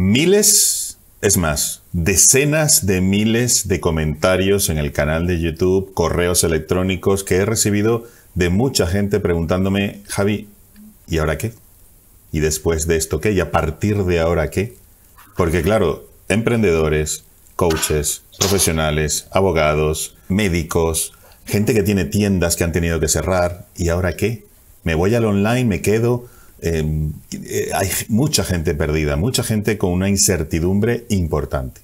Miles, es más, decenas de miles de comentarios en el canal de YouTube, correos electrónicos que he recibido de mucha gente preguntándome, Javi, ¿y ahora qué? ¿Y después de esto qué? ¿Y a partir de ahora qué? Porque claro, emprendedores, coaches, profesionales, abogados, médicos, gente que tiene tiendas que han tenido que cerrar, ¿y ahora qué? ¿Me voy al online? ¿Me quedo? Em, eh, hay mucha gente perdida, mucha gente con una incertidumbre importante.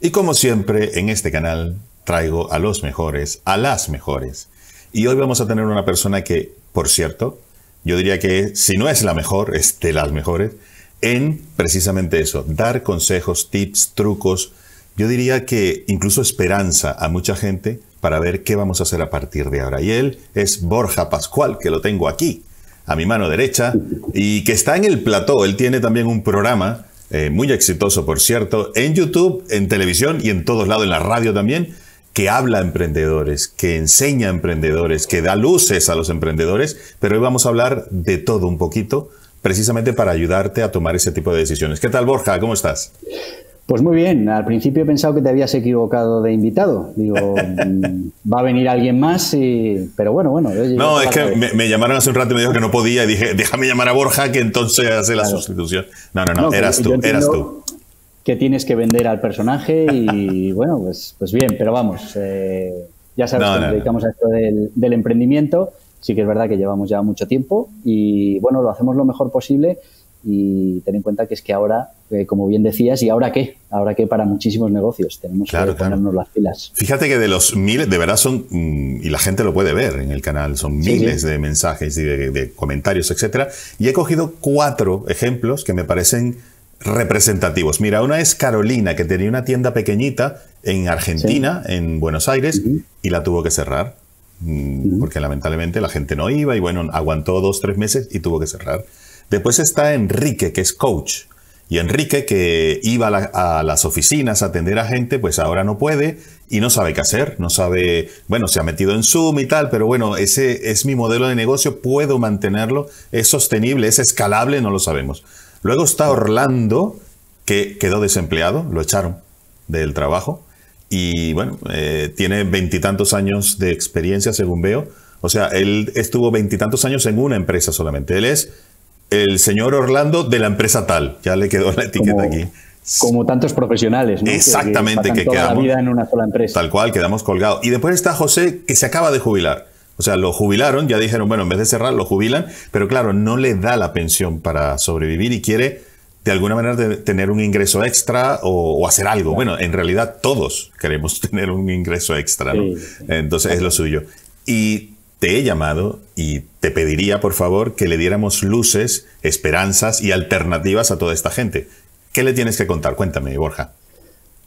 Y como siempre, en este canal traigo a los mejores, a las mejores. Y hoy vamos a tener una persona que, por cierto, yo diría que si no es la mejor, es de las mejores, en precisamente eso, dar consejos, tips, trucos, yo diría que incluso esperanza a mucha gente para ver qué vamos a hacer a partir de ahora. Y él es Borja Pascual, que lo tengo aquí, a mi mano derecha, y que está en el plató. Él tiene también un programa eh, muy exitoso, por cierto, en YouTube, en televisión y en todos lados, en la radio también, que habla a emprendedores, que enseña a emprendedores, que da luces a los emprendedores, pero hoy vamos a hablar de todo un poquito, precisamente para ayudarte a tomar ese tipo de decisiones. ¿Qué tal, Borja? ¿Cómo estás? Pues muy bien, al principio he pensado que te habías equivocado de invitado. Digo, mm, va a venir alguien más, y... pero bueno, bueno. no, es que me, llamaron hace un rato y me dijo que no podía y dije, déjame llamar a Borja que entonces hace la sustitución. No, no, no, eras tú, eras tú que tienes que vender al personaje y bueno, pues, pues bien, pero vamos, eh, ya sabes que nos dedicamos a esto del, emprendimiento, sí que es verdad que llevamos ya mucho tiempo y bueno, lo hacemos lo mejor posible y ten en cuenta que es que ahora, eh, como bien decías, ¿y ahora qué? Ahora qué para muchísimos negocios, tenemos que ponernos las pilas. Fíjate que de los miles, de verdad son, mm, y la gente lo puede ver en el canal, son miles de mensajes y de, de comentarios, etcétera, y he cogido cuatro ejemplos que me parecen representativos. Mira, una es Carolina, que tenía una tienda pequeñita en Argentina, en Buenos Aires, y la tuvo que cerrar, mm, porque lamentablemente la gente no iba y bueno, aguantó dos, tres meses y tuvo que cerrar. Después está Enrique, que es coach. Y Enrique, que iba a, las oficinas a atender a gente, pues ahora no puede y no sabe qué hacer, no sabe, bueno, se ha metido en Zoom y tal, pero bueno, ese es mi modelo de negocio, puedo mantenerlo, es sostenible, es escalable, no lo sabemos. Luego está Orlando, que quedó desempleado, lo echaron del trabajo. Y bueno, eh, tiene veintitantos años de experiencia, según veo. O sea, él estuvo veintitantos años en una empresa solamente. Él es el señor Orlando de la empresa tal. Ya le quedó la etiqueta aquí. Como tantos profesionales, ¿no? Exactamente, que, quedamos. La vida en una sola empresa. Tal cual, quedamos colgados. Y después está José, que se acaba de jubilar. O sea, lo jubilaron, ya dijeron, bueno, en vez de cerrar, lo jubilan, pero claro, no le da la pensión para sobrevivir y quiere de alguna manera tener un ingreso extra o, hacer algo. Bueno, en realidad todos queremos tener un ingreso extra, ¿no? Entonces es lo suyo. Y te he llamado y te pediría, por favor, que le diéramos luces, esperanzas y alternativas a toda esta gente. ¿Qué le tienes que contar? Cuéntame, Borja.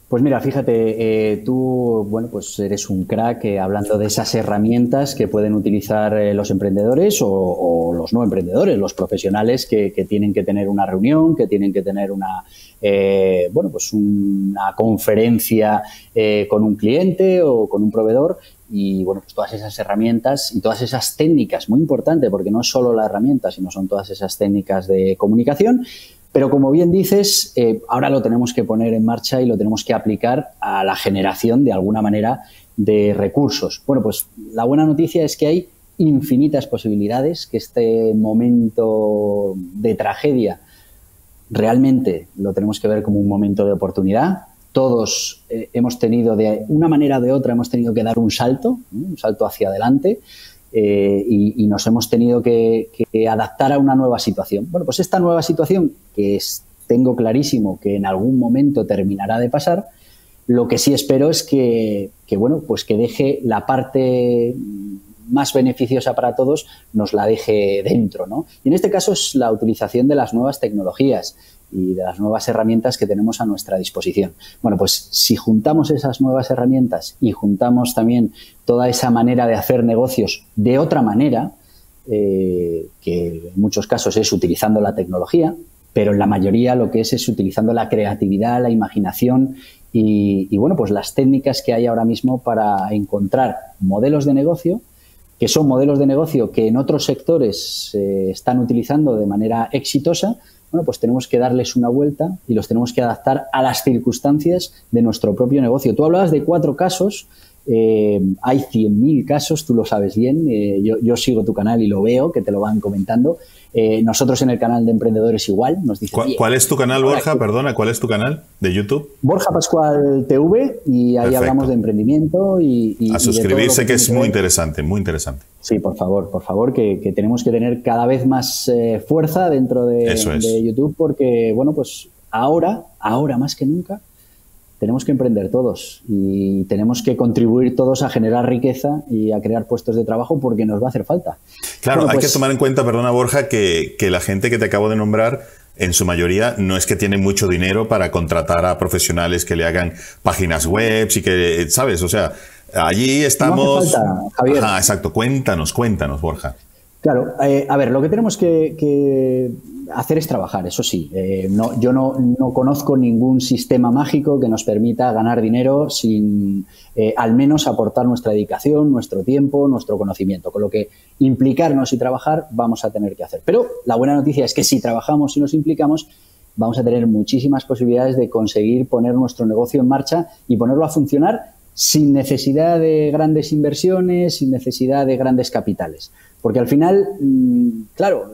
Pues mira, fíjate, eh, tú, bueno, pues eres un crack eh, hablando de esas herramientas que pueden utilizar eh, los emprendedores o, los no emprendedores, los profesionales que, tienen que tener una reunión, que tienen que tener una, bueno, pues una conferencia con un cliente o con un proveedor y bueno, pues todas esas herramientas y todas esas técnicas, muy importante, porque no es solo la herramienta, sino son todas esas técnicas de comunicación pero como bien dices, eh, ahora lo tenemos que poner en marcha y lo tenemos que aplicar a la generación de alguna manera de recursos. Bueno, pues la buena noticia es que hay infinitas posibilidades, que este momento de tragedia realmente lo tenemos que ver como un momento de oportunidad. Todos eh, hemos tenido, de una manera o de otra, hemos tenido que dar un salto, un salto hacia adelante. Eh, y, nos hemos tenido que, adaptar a una nueva situación. Bueno, pues esta nueva situación, que tengo clarísimo que en algún momento terminará de pasar, lo que sí espero es que, bueno, pues que deje la parte más beneficiosa para todos, nos la deje dentro, ¿no? Y en este caso es la utilización de las nuevas tecnologías y de las nuevas herramientas que tenemos a nuestra disposición. Bueno, pues si juntamos esas nuevas herramientas y juntamos también toda esa manera de hacer negocios de otra manera, eh, que en muchos casos es utilizando la tecnología, pero en la mayoría lo que es es utilizando la creatividad, la imaginación y, bueno, pues las técnicas que hay ahora mismo para encontrar modelos de negocio que son modelos de negocio que en otros sectores se están utilizando de manera exitosa bueno, pues tenemos que darles una vuelta y los tenemos que adaptar a las circunstancias de nuestro propio negocio. Tú hablabas de cuatro casos, eh, hay 100.000 casos, tú lo sabes bien, eh, yo, sigo tu canal y lo veo, que te lo van comentando. Eh, nosotros en el canal de emprendedores igual nos dicen... ¿Cuál, es tu canal, Borja? Perdona, ¿cuál es tu canal de YouTube? Borja Pascual TV y ahí hablamos de emprendimiento y... A suscribirse que, es muy interesante, muy interesante. Sí, por favor, por favor, que, tenemos que tener cada vez más fuerza dentro de, de YouTube porque, bueno, pues ahora, ahora más que nunca, tenemos que emprender todos y tenemos que contribuir todos a generar riqueza y a crear puestos de trabajo porque nos va a hacer falta. Claro, hay que pues tomar en cuenta, perdona Borja, que, la gente que te acabo de nombrar en su mayoría no es que tiene mucho dinero para contratar a profesionales que le hagan páginas web y que, ¿sabes? O sea, allí estamos... No Javier. exacto. Cuéntanos, cuéntanos, Borja. Claro, eh, a ver, lo que tenemos que hacer es trabajar, eso sí. Eh, no, yo no, conozco ningún sistema mágico que nos permita ganar dinero sin eh, al menos aportar nuestra dedicación, nuestro tiempo, nuestro conocimiento. Con lo que implicarnos y trabajar vamos a tener que hacer. Pero la buena noticia es que si trabajamos y nos implicamos, vamos a tener muchísimas posibilidades de conseguir poner nuestro negocio en marcha y ponerlo a funcionar sin necesidad de grandes inversiones, sin necesidad de grandes capitales. Porque al final, mm, claro,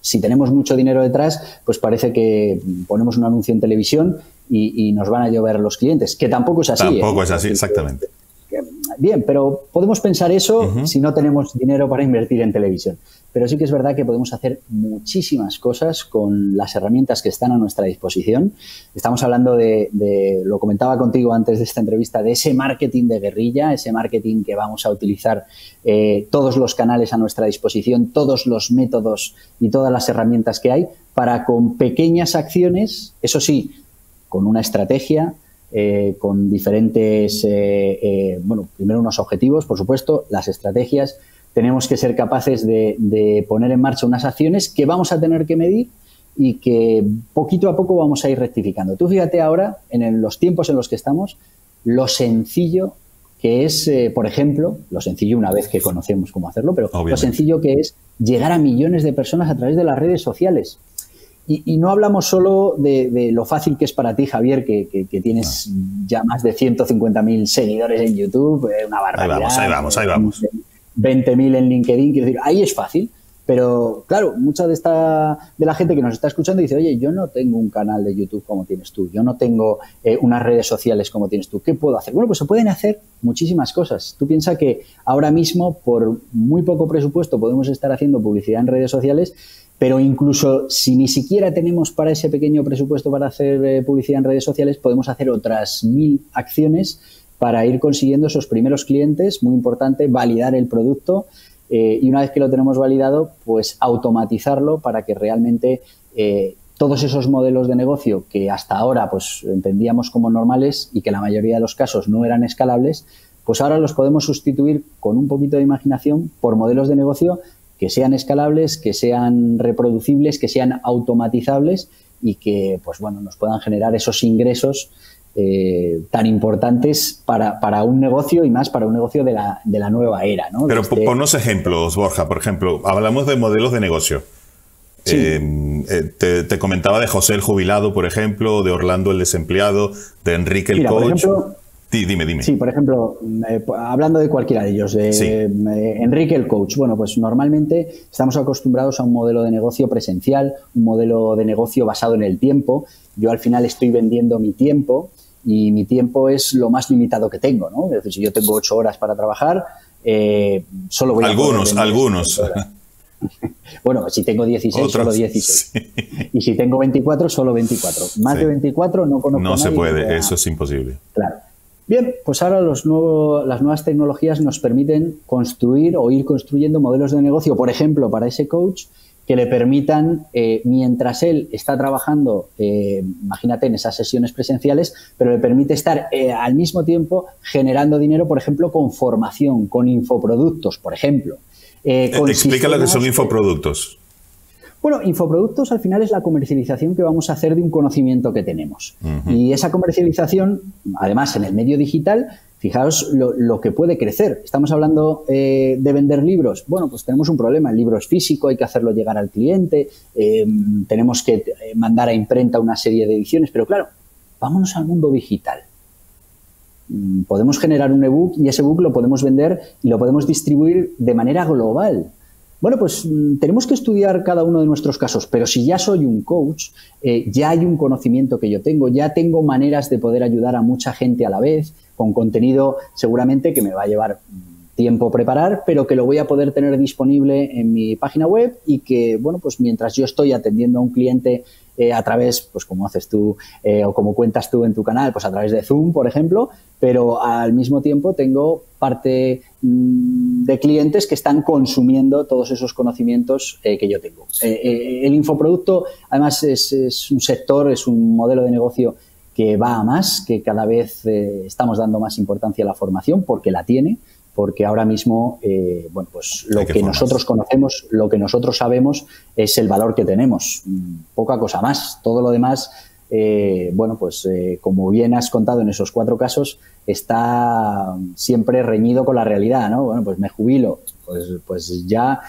si tenemos mucho dinero detrás, pues parece que ponemos un anuncio en televisión y, nos van a llover los clientes, que tampoco es así. Tampoco ¿eh? es así, exactamente. Bien, pero podemos pensar eso si no tenemos dinero para invertir en televisión. Pero sí que es verdad que podemos hacer muchísimas cosas con las herramientas que están a nuestra disposición. Estamos hablando de, lo comentaba contigo antes de esta entrevista, de ese marketing de guerrilla, ese marketing que vamos a utilizar eh, todos los canales a nuestra disposición, todos los métodos y todas las herramientas que hay para con pequeñas acciones, eso sí, con una estrategia, eh, con diferentes, eh, bueno, primero unos objetivos, por supuesto, las estrategias, tenemos que ser capaces de, poner en marcha unas acciones que vamos a tener que medir y que poquito a poco vamos a ir rectificando. Tú fíjate ahora, en los tiempos en los que estamos, lo sencillo que es, eh, por ejemplo, lo sencillo una vez que conocemos cómo hacerlo, pero lo sencillo que es llegar a millones de personas a través de las redes sociales. Y, no hablamos solo de, lo fácil que es para ti, Javier, que, tienes ya más de 150.000 seguidores en YouTube, eh, una barbaridad. Ahí vamos, ahí vamos, ahí vamos. 20.000 en LinkedIn, quiero decir, ahí es fácil. Pero claro, mucha de esta de la gente que nos está escuchando dice, oye, yo no tengo un canal de YouTube como tienes tú, yo no tengo eh, unas redes sociales como tienes tú, ¿qué puedo hacer? Bueno, pues se pueden hacer muchísimas cosas. Tú piensas que ahora mismo, por muy poco presupuesto, podemos estar haciendo publicidad en redes sociales, pero incluso si ni siquiera tenemos para ese pequeño presupuesto para hacer eh, publicidad en redes sociales, podemos hacer otras mil acciones para ir consiguiendo esos primeros clientes, muy importante, validar el producto eh, y una vez que lo tenemos validado, pues automatizarlo para que realmente eh, todos esos modelos de negocio que hasta ahora pues entendíamos como normales y que la mayoría de los casos no eran escalables, pues ahora los podemos sustituir con un poquito de imaginación por modelos de negocio que sean escalables, que sean reproducibles, que sean automatizables y que pues bueno nos puedan generar esos ingresos eh, tan importantes para, para, un negocio y más para un negocio de la, de la nueva era. ¿no? Pero ponnos ejemplos, Borja. Por ejemplo, hablamos de modelos de negocio. Eh, eh, te, comentaba de José el jubilado, por ejemplo, de Orlando el desempleado, de Enrique el coach. Sí, dime, dime. Sí, por ejemplo, hablando de cualquiera de ellos, de Enrique el coach. Bueno, pues normalmente estamos acostumbrados a un modelo de negocio presencial, un modelo de negocio basado en el tiempo. Yo al final estoy vendiendo mi tiempo y mi tiempo es lo más limitado que tengo, ¿no? Es decir, si yo tengo ocho horas para trabajar, eh, solo voy algunos, a... Algunos, algunos. bueno, si tengo 16, solo 16. Y si tengo 24, solo 24. Más de 24 no conozco No se puede, eso es imposible. Claro. Bien, pues ahora los nuevos, las nuevas tecnologías nos permiten construir o ir construyendo modelos de negocio, por ejemplo, para ese coach, que le permitan, eh, mientras él está trabajando, eh, imagínate, en esas sesiones presenciales, pero le permite estar eh, al mismo tiempo generando dinero, por ejemplo, con formación, con infoproductos, por ejemplo. Explica lo que son infoproductos. Bueno, infoproductos al final es la comercialización que vamos a hacer de un conocimiento que tenemos. Y esa comercialización, además en el medio digital, fijaos lo, que puede crecer. Estamos hablando eh, de vender libros. Bueno, pues tenemos un problema. El libro es físico, hay que hacerlo llegar al cliente, eh, tenemos que eh, mandar a imprenta una serie de ediciones, pero claro, vámonos al mundo digital. Mm, podemos generar un ebook y ese ebook lo podemos vender y lo podemos distribuir de manera global. Bueno, pues mm, tenemos que estudiar cada uno de nuestros casos, pero si ya soy un coach, eh, ya hay un conocimiento que yo tengo, ya tengo maneras de poder ayudar a mucha gente a la vez, con contenido seguramente que me va a llevar tiempo preparar, pero que lo voy a poder tener disponible en mi página web y que, bueno, pues mientras yo estoy atendiendo a un cliente eh, a través, pues como haces tú eh, o como cuentas tú en tu canal, pues a través de Zoom, por ejemplo, pero al mismo tiempo tengo parte mm, de clientes que están consumiendo todos esos conocimientos eh, que yo tengo. el infoproducto, además, es, es, un sector, es un modelo de negocio que va a más, que cada vez estamos dando más importancia a la formación porque la tiene porque ahora mismo, eh, bueno, pues lo que, nosotros conocemos, lo que nosotros sabemos es el valor que tenemos, mm, poca cosa más. Todo lo demás, eh, bueno, pues eh, como bien has contado en esos cuatro casos, está siempre reñido con la realidad, ¿no? Bueno, pues me jubilo, pues, pues ya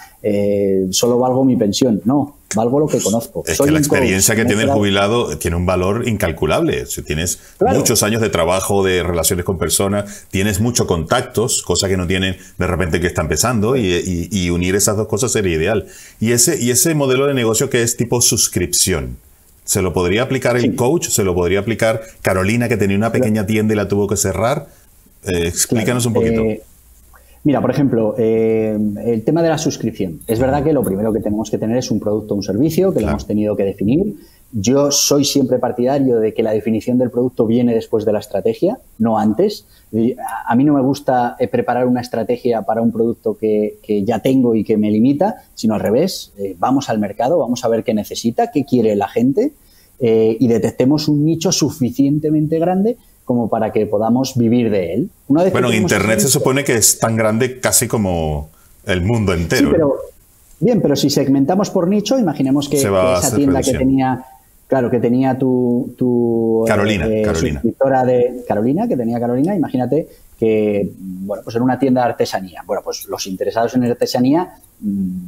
solo valgo mi pensión. No, valgo lo que conozco. Es que la experiencia que tiene el jubilado tiene un valor incalculable. Si tienes muchos años de trabajo, de relaciones con personas, tienes muchos contactos, cosa que no tienen de repente que está empezando, y, unir esas dos cosas sería ideal. Y ese, y ese modelo de negocio que es tipo suscripción. ¿Se lo podría aplicar el coach? ¿Se lo podría aplicar Carolina, que tenía una pequeña tienda y la tuvo que cerrar? Eh, explícanos un poquito. Eh, Mira, por ejemplo, eh, el tema de la suscripción. Es verdad que lo primero que tenemos que tener es un producto o un servicio, que lo hemos tenido que definir. Yo soy siempre partidario de que la definición del producto viene después de la estrategia, no antes. A mí no me gusta eh, preparar una estrategia para un producto que, ya tengo y que me limita, sino al revés. Eh, vamos al mercado, vamos a ver qué necesita, qué quiere la gente y detectemos un nicho suficientemente grande como para que podamos vivir de él. bueno, Internet se supone que es tan grande casi como el mundo entero. Sí, pero, bien, pero si segmentamos por nicho, imaginemos que, esa tienda que tenía, claro, que tenía tu, tu Carolina, eh, Carolina. de Carolina, que tenía Carolina, imagínate que, bueno, pues en una tienda de artesanía. Bueno, pues los interesados en artesanía mm,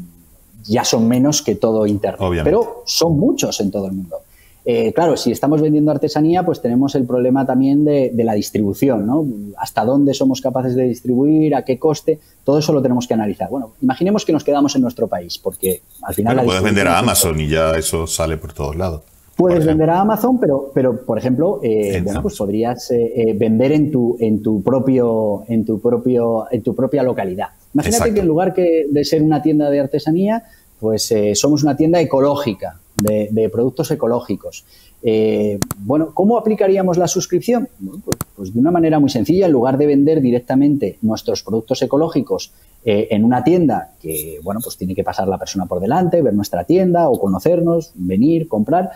ya son menos que todo Internet, pero son muchos en todo el mundo. Eh, claro, si estamos vendiendo artesanía, pues tenemos el problema también de, la distribución, ¿no? Hasta dónde somos capaces de distribuir, a qué coste, todo eso lo tenemos que analizar. Bueno, imaginemos que nos quedamos en nuestro país, porque al final... Bueno, puedes vender a Amazon y ya eso sale por todos lados. Puedes vender a Amazon, pero, pero por ejemplo, eh, bueno, pues podrías eh, vender en tu, en tu propio, en tu propio, en tu propia localidad. Imagínate que en lugar que de ser una tienda de artesanía, pues somos una tienda ecológica de, productos ecológicos. Eh, bueno, ¿cómo aplicaríamos la suscripción? Pues, pues, de una manera muy sencilla, en lugar de vender directamente nuestros productos ecológicos eh, en una tienda que, bueno, pues tiene que pasar la persona por delante, ver nuestra tienda o conocernos, venir, comprar,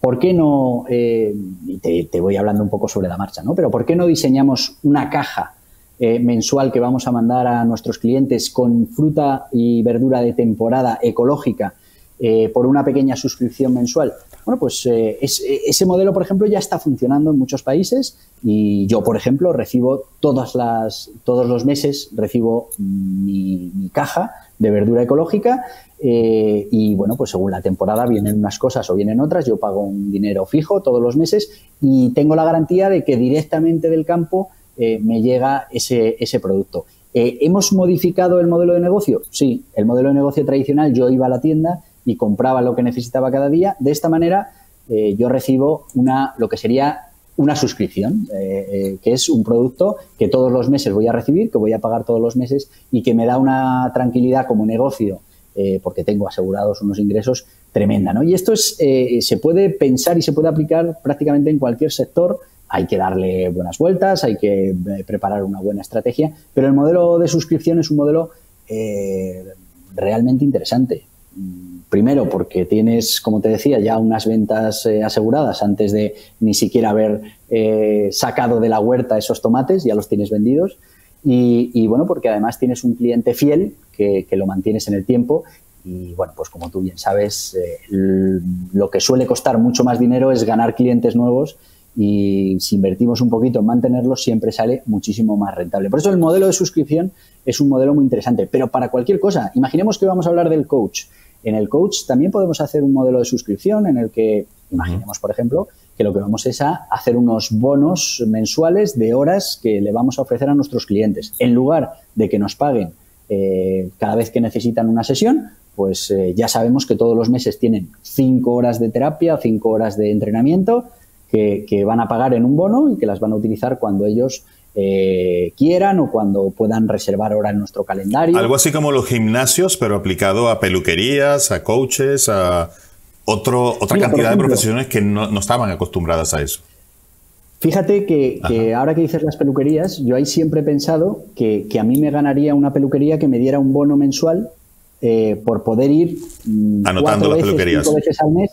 ¿por qué no, eh, te, te, voy hablando un poco sobre la marcha, ¿no? Pero ¿por qué no diseñamos una caja mensual que vamos a mandar a nuestros clientes con fruta y verdura de temporada ecológica eh, por una pequeña suscripción mensual. Bueno, pues eh, ese modelo, por ejemplo, ya está funcionando en muchos países y yo, por ejemplo, recibo todas las, todos los meses, recibo mi, caja de verdura ecológica eh, y, bueno, pues según la temporada vienen unas cosas o vienen otras, yo pago un dinero fijo todos los meses y tengo la garantía de que directamente del campo me llega ese, ese producto. ¿Hemos modificado el modelo de negocio? Sí, el modelo de negocio tradicional, yo iba a la tienda, y compraba lo que necesitaba cada día. De esta manera eh, yo recibo una, lo que sería una suscripción, eh, eh, que es un producto que todos los meses voy a recibir, que voy a pagar todos los meses y que me da una tranquilidad como negocio, porque tengo asegurados unos ingresos tremenda. ¿no? Y esto es, se puede pensar y se puede aplicar prácticamente en cualquier sector. Hay que darle buenas vueltas, hay que preparar una buena estrategia, pero el modelo de suscripción es un modelo realmente interesante. Primero, porque tienes, como te decía, ya unas ventas eh, aseguradas antes de ni siquiera haber eh, sacado de la huerta esos tomates, ya los tienes vendidos. Y, bueno, porque además tienes un cliente fiel que, lo mantienes en el tiempo Y bueno, pues como tú bien sabes, lo que suele costar mucho más dinero es ganar clientes nuevos y si invertimos un poquito en mantenerlos siempre sale muchísimo más rentable. Por eso el modelo de suscripción es un modelo muy interesante, pero para cualquier cosa, imaginemos que vamos a hablar del coach. En el coach también podemos hacer un modelo de suscripción en el que, imaginemos por ejemplo, que lo que vamos es a hacer unos bonos mensuales de horas que le vamos a ofrecer a nuestros clientes. En lugar de que nos paguen eh, cada vez que necesitan una sesión, pues eh, ya sabemos que todos los meses tienen cinco horas de terapia, cinco horas de entrenamiento que, van a pagar en un bono y que las van a utilizar cuando ellos eh, quieran o cuando puedan reservar hora en nuestro calendario. Algo así como los gimnasios, pero aplicado a peluquerías, a coaches, a otro, otra cantidad de profesiones que no, estaban acostumbradas a eso. Fíjate que, ahora que dices las peluquerías, yo ahí siempre he pensado que, a mí me ganaría una peluquería que me diera un bono mensual eh, por poder ir mm, anotando las peluquerías cinco veces al mes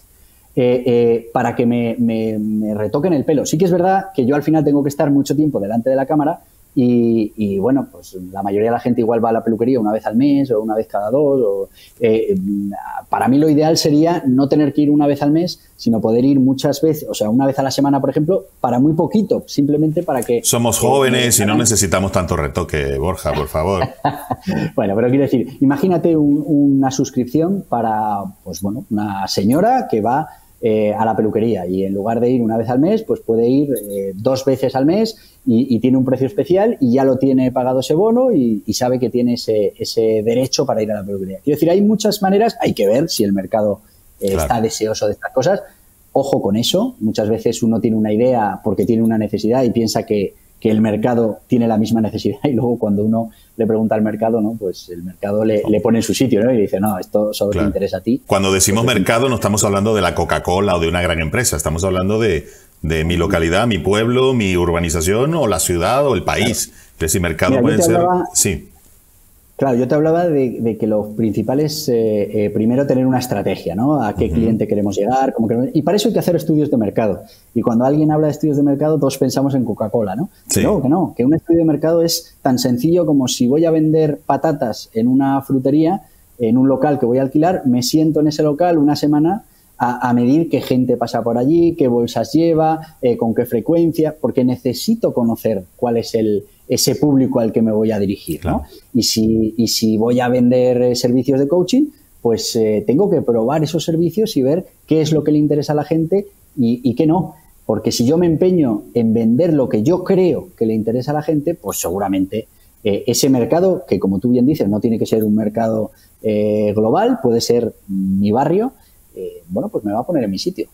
eh, eh, para que me, retoquen el pelo. Sí que es verdad que yo al final tengo que estar mucho tiempo delante de la cámara y, bueno, pues la mayoría de la gente igual va a la peluquería una vez al mes o una vez cada dos. Eh, para mí lo ideal sería no tener que ir una vez al mes, sino poder ir muchas veces, o sea, una vez a la semana, por ejemplo, para muy poquito, simplemente para que... Somos jóvenes y no necesitamos tanto retoque, Borja, por favor. bueno, pero quiero decir, imagínate una suscripción para, pues bueno, una señora que va eh, a la peluquería y en lugar de ir una vez al mes, pues puede ir eh, dos veces al mes y, tiene un precio especial y ya lo tiene pagado ese bono y, sabe que tiene ese, ese, derecho para ir a la peluquería. Quiero decir, hay muchas maneras, hay que ver si el mercado eh, está deseoso de estas cosas. Ojo con eso, muchas veces uno tiene una idea porque tiene una necesidad y piensa que que el mercado tiene la misma necesidad y luego cuando uno le pregunta al mercado, ¿no? Pues el mercado le, pone en su sitio, ¿no? Y dice, no, esto solo te interesa a ti. Cuando decimos pues mercado no estamos hablando de la Coca-Cola o de una gran empresa, estamos hablando de, mi localidad, mi pueblo, mi urbanización o la ciudad o el país. Claro. si mercado puede ser... sí. Claro, yo te hablaba de, que lo principal es eh, eh, primero tener una estrategia, ¿no? A qué cliente queremos llegar, cómo queremos... Y para eso hay que hacer estudios de mercado. Y cuando alguien habla de estudios de mercado, todos pensamos en Coca-Cola, ¿no? No, que no, que un estudio de mercado es tan sencillo como si voy a vender patatas en una frutería, en un local que voy a alquilar, me siento en ese local una semana a, medir qué gente pasa por allí, qué bolsas lleva, eh, con qué frecuencia, porque necesito conocer cuál es el ese público al que me voy a dirigir. ¿no? Y, si, y si voy a vender eh, servicios de coaching, pues eh, tengo que probar esos servicios y ver qué es lo que le interesa a la gente y, qué no. Porque si yo me empeño en vender lo que yo creo que le interesa a la gente, pues seguramente eh, ese mercado, que como tú bien dices, no tiene que ser un mercado global, puede ser mi barrio, bueno, pues me va a poner en mi sitio.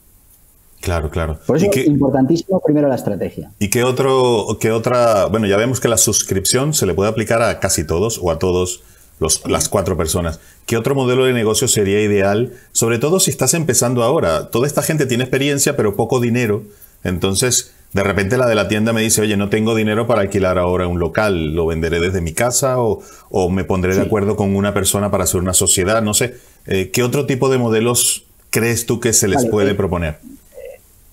Claro, claro. Por eso es importantísimo primero la estrategia. ¿Y qué, otro, qué otra? Bueno, ya vemos que la suscripción se le puede aplicar a casi todos o a todos los, las cuatro personas. ¿Qué otro modelo de negocio sería ideal? Sobre todo si estás empezando ahora. Toda esta gente tiene experiencia, pero poco dinero. Entonces, de repente la de la tienda me dice, oye, no tengo dinero para alquilar ahora un local, lo venderé desde mi casa o, me pondré de acuerdo con una persona para hacer una sociedad. No sé. Eh, ¿Qué otro tipo de modelos crees tú que se les puede eh, proponer?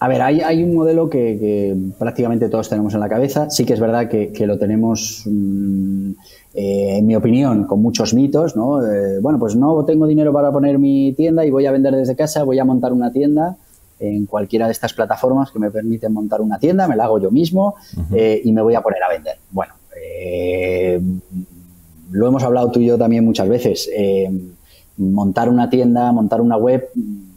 A ver, hay, un modelo que, prácticamente todos tenemos en la cabeza. Sí que es verdad que, lo tenemos, mm, eh, en mi opinión, con muchos mitos, ¿no? Eh, bueno, pues no tengo dinero para poner mi tienda y voy a vender desde casa, voy a montar una tienda en cualquiera de estas plataformas que me permiten montar una tienda, me la hago yo mismo eh, y me voy a poner a vender. Bueno, lo hemos hablado tú y yo también muchas veces. montar una tienda, montar una web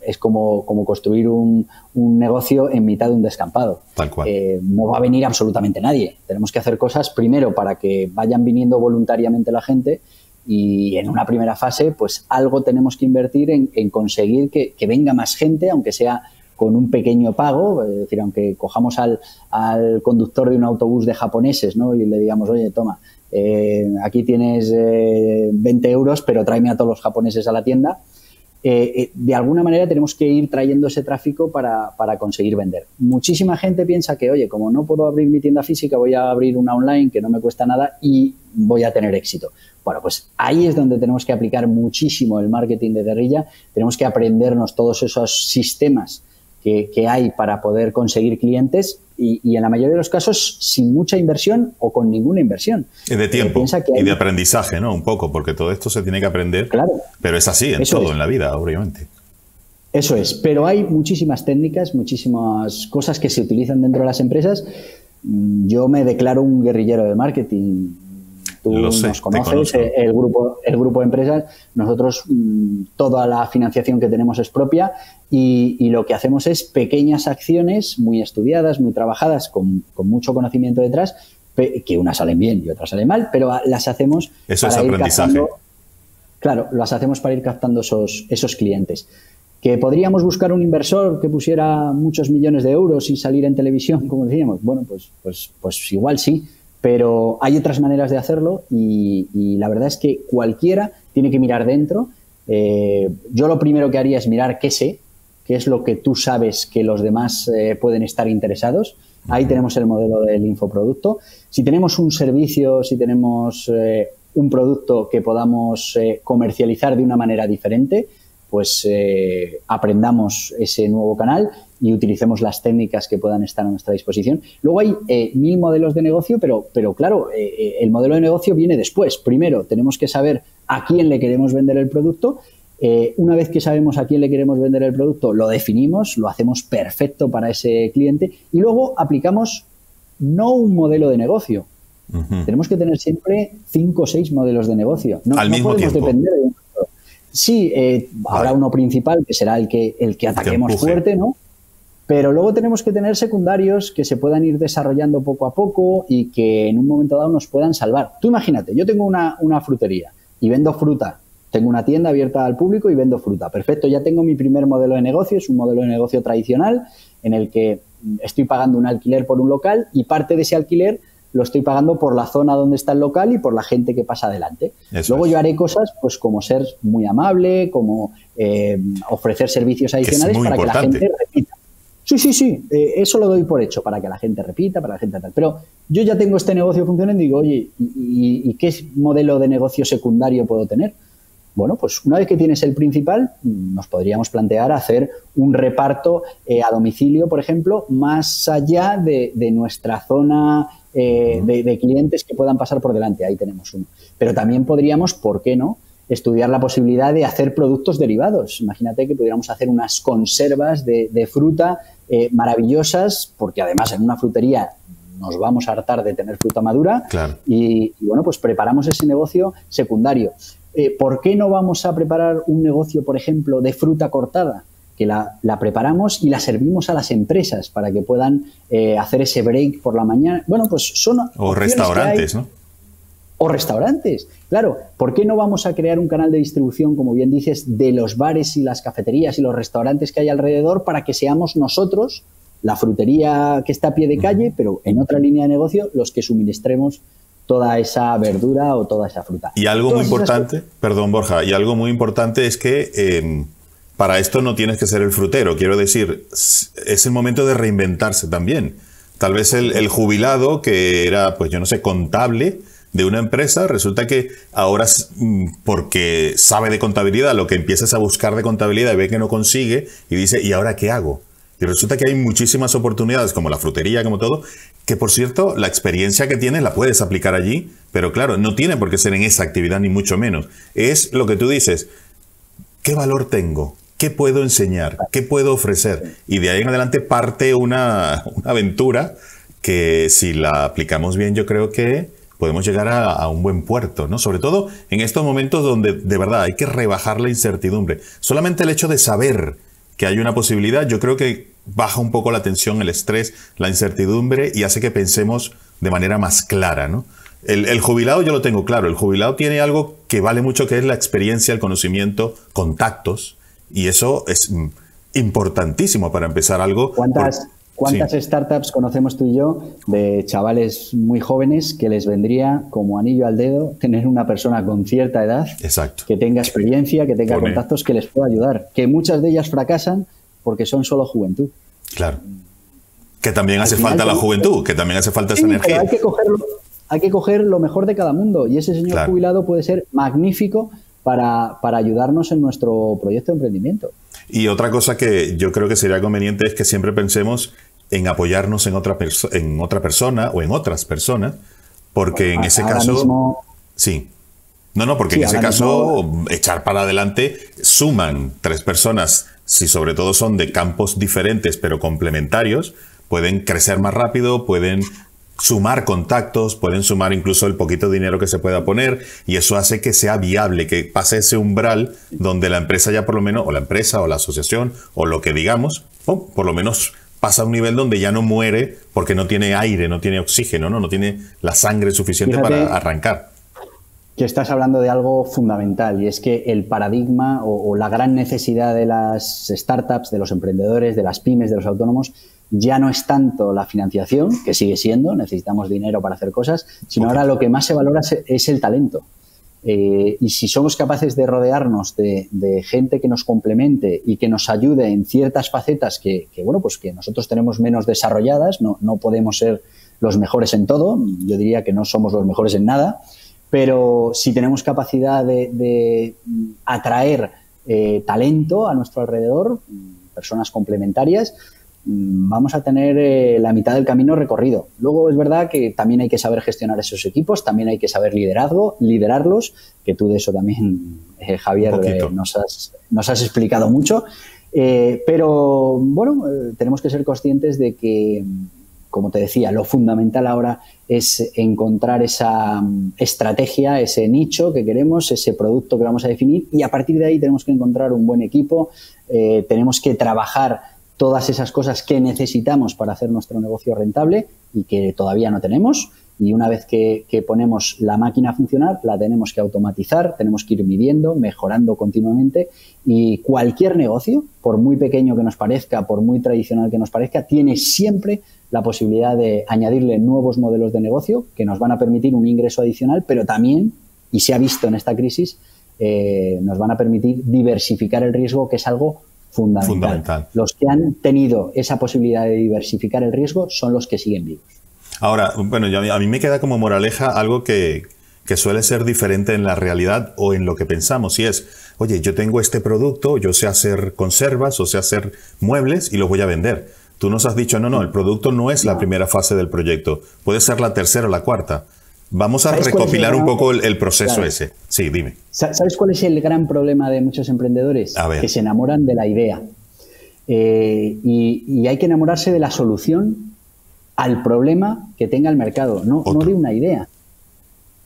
es como, como construir un, un, negocio en mitad de un descampado. Tal cual. Eh, no va a venir absolutamente nadie. Tenemos que hacer cosas primero para que vayan viniendo voluntariamente la gente y en una primera fase, pues algo tenemos que invertir en, en conseguir que, que, venga más gente, aunque sea con un pequeño pago, es decir, aunque cojamos al, al conductor de un autobús de japoneses ¿no? y le digamos, oye, toma, eh, aquí tienes eh, 20 euros, pero tráeme a todos los japoneses a la tienda eh, eh, de alguna manera tenemos que ir trayendo ese tráfico para, conseguir vender. Muchísima gente piensa que, oye, como no puedo abrir mi tienda física, voy a abrir una online que no me cuesta nada y voy a tener éxito. Bueno, pues ahí es donde tenemos que aplicar muchísimo el marketing de guerrilla, tenemos que aprendernos todos esos sistemas que, hay para poder conseguir clientes y, en la mayoría de los casos sin mucha inversión o con ninguna inversión. Y de tiempo y de aprendizaje, ¿no? Un poco, porque todo esto se tiene que aprender. Claro. Pero es así en todo en la vida, obviamente. Eso es, pero hay muchísimas técnicas, muchísimas cosas que se utilizan dentro de las empresas. Mm, yo me declaro un guerrillero de marketing Tú nos conoces, el grupo, el grupo de empresas, nosotros mm, toda la financiación que tenemos es propia y, lo que hacemos es pequeñas acciones muy estudiadas, muy trabajadas, con, mucho conocimiento detrás, que unas salen bien y otras salen mal, pero las hacemos Eso para es ir captando, claro, las hacemos para ir captando esos, esos clientes. ¿Que podríamos buscar un inversor que pusiera muchos millones de euros y salir en televisión, como decíamos? Bueno, pues, pues, pues igual sí, pero hay otras maneras de hacerlo y, la verdad es que cualquiera tiene que mirar dentro. Eh, yo lo primero que haría es mirar qué sé, qué es lo que tú sabes que los demás eh, pueden estar interesados. Ahí tenemos el modelo del infoproducto. Si tenemos un servicio, si tenemos eh, un producto que podamos comercializar de una manera diferente, pues aprendamos ese nuevo canal y utilicemos las técnicas que puedan estar a nuestra disposición. Luego hay eh, mil modelos de negocio, pero, pero claro, eh, eh, el modelo de negocio viene después. Primero, tenemos que saber a quién le queremos vender el producto. una vez que sabemos a quién le queremos vender el producto, lo definimos, lo hacemos perfecto para ese cliente y luego aplicamos no un modelo de negocio. Tenemos que tener siempre cinco o seis modelos de negocio. No, Al mismo podemos depender de Sí, habrá uno principal que será el que, el que ataquemos fuerte, ¿no? Pero luego tenemos que tener secundarios que se puedan ir desarrollando poco a poco y que en un momento dado nos puedan salvar. Tú imagínate, yo tengo una, frutería y vendo fruta. Tengo una tienda abierta al público y vendo fruta. Perfecto, ya tengo mi primer modelo de negocio, es un modelo de negocio tradicional en el que estoy pagando un alquiler por un local y parte de ese alquiler lo estoy pagando por la zona donde está el local y por la gente que pasa adelante. Luego yo haré cosas pues como ser muy amable, como eh, ofrecer servicios adicionales para que la gente repita. Sí, sí, sí, eh, eso lo doy por hecho para que la gente repita, para la gente tal. Pero yo ya tengo este negocio funcionando y digo, oye, ¿y, qué modelo de negocio secundario puedo tener? Bueno, pues una vez que tienes el principal, nos podríamos plantear hacer un reparto eh, a domicilio, por ejemplo, más allá de, nuestra zona eh, de, clientes que puedan pasar por delante. Ahí tenemos uno. Pero también podríamos, ¿por qué no? estudiar la posibilidad de hacer productos derivados. Imagínate que pudiéramos hacer unas conservas de fruta eh, maravillosas, porque además en una frutería nos vamos a hartar de tener fruta madura y, bueno, pues preparamos ese negocio secundario. Eh, ¿Por qué no vamos a preparar un negocio, por ejemplo, de fruta cortada? Que la, preparamos y la servimos a las empresas para que puedan eh, hacer ese break por la mañana. Bueno, pues son... O restaurantes, ¿no? o restaurantes. Claro, ¿por qué no vamos a crear un canal de distribución, como bien dices, de los bares y las cafeterías y los restaurantes que hay alrededor para que seamos nosotros, la frutería que está a pie de calle, pero en otra línea de negocio, los que suministremos toda esa verdura o toda esa fruta? Y algo muy importante, perdón Borja, y algo muy importante es que... Em, para esto no tienes que ser el frutero, quiero decir, es el momento de reinventarse también. Tal vez el, jubilado que era, pues yo no sé, contable, de una empresa, resulta que ahora, mm, porque sabe de contabilidad, lo que empiezas a buscar de contabilidad y ve que no consigue y dice, ¿y ahora qué hago? Y resulta que hay muchísimas oportunidades, como la frutería, como todo, que por cierto, la experiencia que tienes la puedes aplicar allí, pero claro, no tiene por qué ser en esa actividad, ni mucho menos. Es lo que tú dices, ¿qué valor tengo? ¿Qué puedo enseñar? ¿Qué puedo ofrecer? Y de ahí en adelante parte una, aventura que si la aplicamos bien, yo creo que podemos llegar a, un buen puerto, ¿no? Sobre todo en estos momentos donde de verdad hay que rebajar la incertidumbre. Solamente el hecho de saber que hay una posibilidad, yo creo que baja un poco la tensión, el estrés, la incertidumbre y hace que pensemos de manera más clara, ¿no? El, jubilado yo lo tengo claro, el jubilado tiene algo que vale mucho, que es la experiencia, el conocimiento, contactos, y eso es importantísimo para empezar algo. ¿Cuántas, ¿Cuántas startups conocemos tú y yo de chavales muy jóvenes que les vendría como anillo al dedo tener una persona con cierta edad que tenga experiencia, que tenga contactos, que les pueda ayudar? Que muchas de ellas fracasan porque son solo juventud. Claro. Que también hace falta la juventud, que también hace falta esa energía. hay que, cogerlo, hay que coger lo mejor de cada mundo y ese señor jubilado puede ser magnífico para, para ayudarnos en nuestro proyecto de emprendimiento. Y otra cosa que yo creo que sería conveniente es que siempre pensemos en apoyarnos en otra, en otra persona o en otras personas, porque en ese caso... Sí. No, no, porque en ese caso echar para adelante suman tres personas, si sobre todo son de campos diferentes pero complementarios, pueden crecer más rápido, pueden sumar contactos, pueden sumar incluso el poquito dinero que se pueda poner y eso hace que sea viable, que pase ese umbral donde la empresa ya por lo menos, o la empresa o la asociación o lo que digamos, por lo menos pasa a un nivel donde ya no muere porque no tiene aire, no tiene oxígeno, no, no tiene la sangre suficiente para arrancar. que estás hablando de algo fundamental y es que el paradigma o, la gran necesidad de las startups, de los emprendedores, de las pymes, de los autónomos, ya no es tanto la financiación, que sigue siendo, necesitamos dinero para hacer cosas, sino ahora lo que más se valora es, el talento. Eh, y si somos capaces de rodearnos de, gente que nos complemente y que nos ayude en ciertas facetas que, bueno, pues que nosotros tenemos menos desarrolladas, no, no podemos ser los mejores en todo, yo diría que no somos los mejores en nada, pero si tenemos capacidad de, atraer eh, talento a nuestro alrededor, personas complementarias, mm, vamos a tener eh, la mitad del camino recorrido. Luego es verdad que también hay que saber gestionar esos equipos, también hay que saber liderazgo, liderarlos, que tú de eso también, eh, Javier, nos, has, nos, has, explicado mucho. pero bueno, tenemos que ser conscientes de que como te decía, lo fundamental ahora es encontrar esa mm, estrategia, ese nicho que queremos, ese producto que vamos a definir y a partir de ahí tenemos que encontrar un buen equipo, eh, tenemos que trabajar todas esas cosas que necesitamos para hacer nuestro negocio rentable y que todavía no tenemos. Y una vez que, ponemos la máquina a funcionar, la tenemos que automatizar, tenemos que ir midiendo, mejorando continuamente. Y cualquier negocio, por muy pequeño que nos parezca, por muy tradicional que nos parezca, tiene siempre la posibilidad de añadirle nuevos modelos de negocio que nos van a permitir un ingreso adicional, pero también, y se ha visto en esta crisis, eh, nos van a permitir diversificar el riesgo, que es algo fundamental. Los que han tenido esa posibilidad de diversificar el riesgo son los que siguen vivos. Ahora, bueno, a mí me queda como moraleja algo que, que suele ser diferente en la realidad o en lo que pensamos, y es, oye, yo tengo este producto, yo sé hacer conservas o sé hacer muebles y los voy a vender Tú nos has dicho, no, no, el producto no es la primera fase del proyecto, puede ser la tercera o la cuarta. Vamos a recopilar un poco el, proceso ese. Sí, dime. ¿Sabes cuál es el gran problema de muchos emprendedores? Que se enamoran de la idea. Eh, y, hay que enamorarse de la solución al problema que tenga el mercado, no, no de una idea.